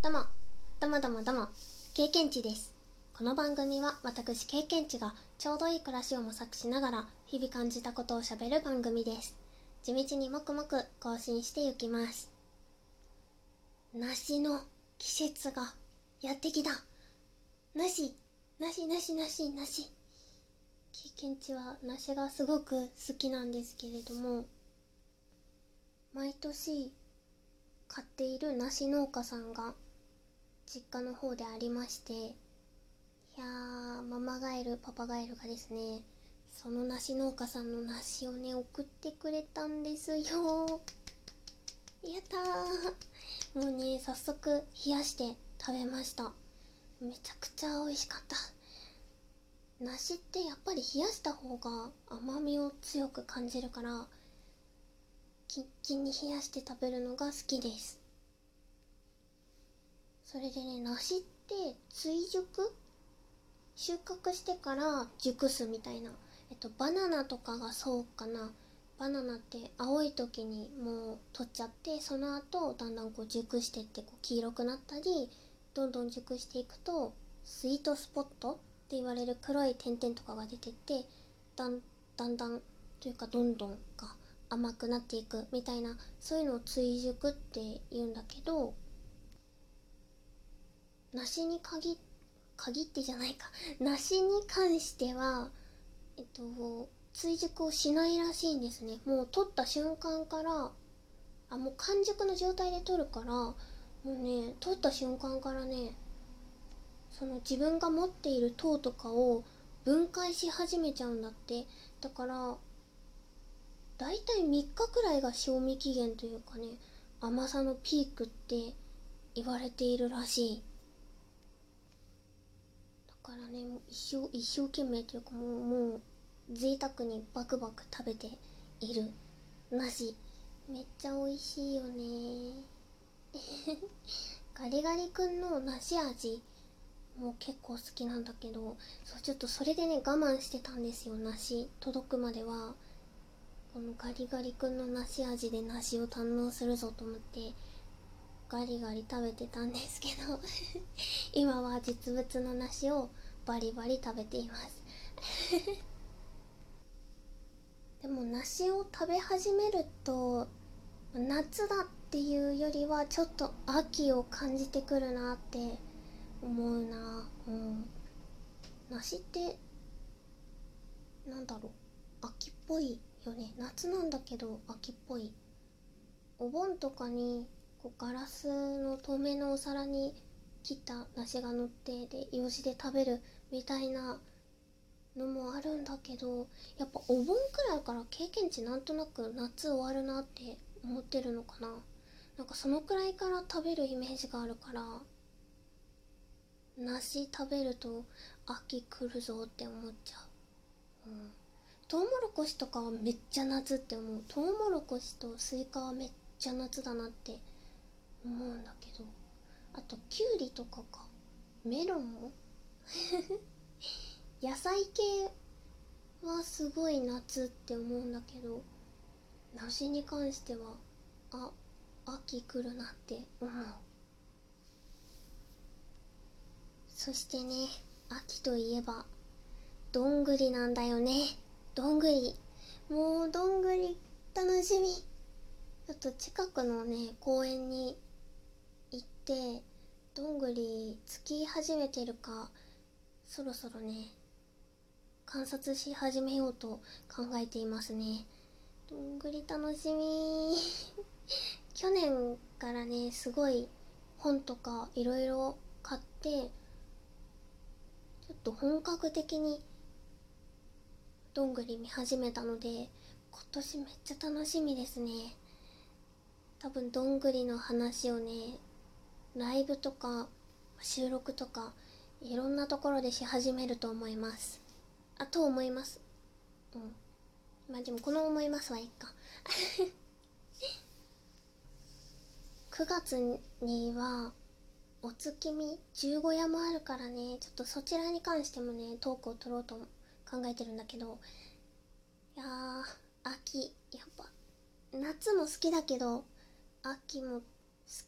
どうも、どうもどうもどうも、経験値です。この番組は私経験値がちょうどいい暮らしを模索しながら日々感じたことをしゃべる番組です。地道にもくもく更新していきます。梨の季節がやってきた。梨、梨、梨、梨、梨。経験値は梨がすごく好きなんですけれども、毎年買っている梨農家さんが実家の方でありましていやーママガエルパパガエルがですねその梨農家さんの梨をね送ってくれたんですよ。やったー。もうね早速冷やして食べました。めちゃくちゃ美味しかった。梨ってやっぱり冷やした方が甘みを強く感じるからキンキンに冷やして食べるのが好きです。それでね梨って追熟？収穫してから熟すみたいな。えっとバナナとかがそうかな。バナナって青い時にもう取っちゃってその後だんだんこう熟してってこう黄色くなったりどんどん熟していくとスイートスポットって言われる黒い点々とかが出てってだんだんだんというかどんどんが甘くなっていくみたいなそういうのを追熟って言うんだけど梨に限限ってじゃないか。梨に関してはえっと追熟をしないらしいんですね。もう取った瞬間からあもう完熟の状態で取るからもうね取った瞬間からねその自分が持っている糖とかを分解し始めちゃうんだって。だからだいたい3日くらいが賞味期限というかね甘さのピークって言われているらしい。からね一生一生懸命というかもうもう贅沢にバクバク食べている。梨めっちゃ美味しいよね。ガリガリ君の梨味もう結構好きなんだけどそうちょっとそれでね我慢してたんですよ梨。届くまでは。このガリガリ君の梨味で梨を堪能するぞと思って。ガリガリ食べてたんですけど 今は実物の梨をバリバリ食べています。でも梨を食べ始めると夏だっていうよりはちょっと秋を感じてくるなって思うな。うん。梨ってなんだろう。秋っぽいよね。夏なんだけど秋っぽい。お盆とかにこうガラスの透明のお皿に切った梨が乗ってで用紙で食べるみたいなのもあるんだけどやっぱお盆くらいから経験値なんとなく夏終わるなって思ってるのかな。なんかそのくらいから食べるイメージがあるから梨食べると秋来るぞって思っちゃう。うん。トウモロコシとかはめっちゃ夏って思う。トウモロコシとスイカはめっちゃ夏だなって思うんだけどあとキュウリとかか。メロンも？野菜系はすごい夏って思うんだけど梨に関してはあ秋来るなって。思うそしてね秋といえばどんぐりなんだよね。どんぐり。もうどんぐり楽しみ。ちょっと近くのね公園にってどんぐりつき始めてるかそろそろね観察し始めようと考えていますね。どんぐり楽しみ。去年からねすごい本とかいろいろ買ってちょっと本格的にどんぐり見始めたので今年めっちゃ楽しみですね。多分どんぐりの話をねライブとか収録とかいろんなところでし始めると思います。あと思います。うん。まあでもこの思いますはいいか。9月にはお月見十五夜もあるからね。ちょっとそちらに関してもねトークを取ろうと考えてるんだけど。いやー秋。やっぱ夏も好きだけど秋も好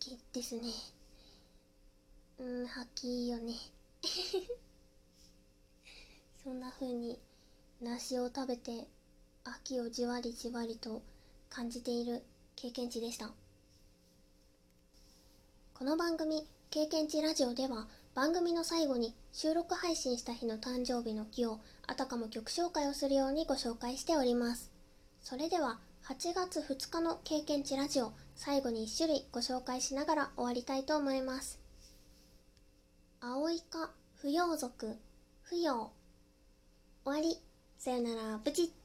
きですね。うん秋よね。そんな風に梨を食べて秋をじわりじわりと感じている経験値でした。この番組「経験値ラジオ」では番組の最後に収録配信した日の誕生日の木をあたかも曲紹介をするようにご紹介しております。それでは8月2日の経験値ラジオ最後に1種類ご紹介しながら終わりたいと思います。青イカ、不要族、不要。終わり。さよなら、ブチッ。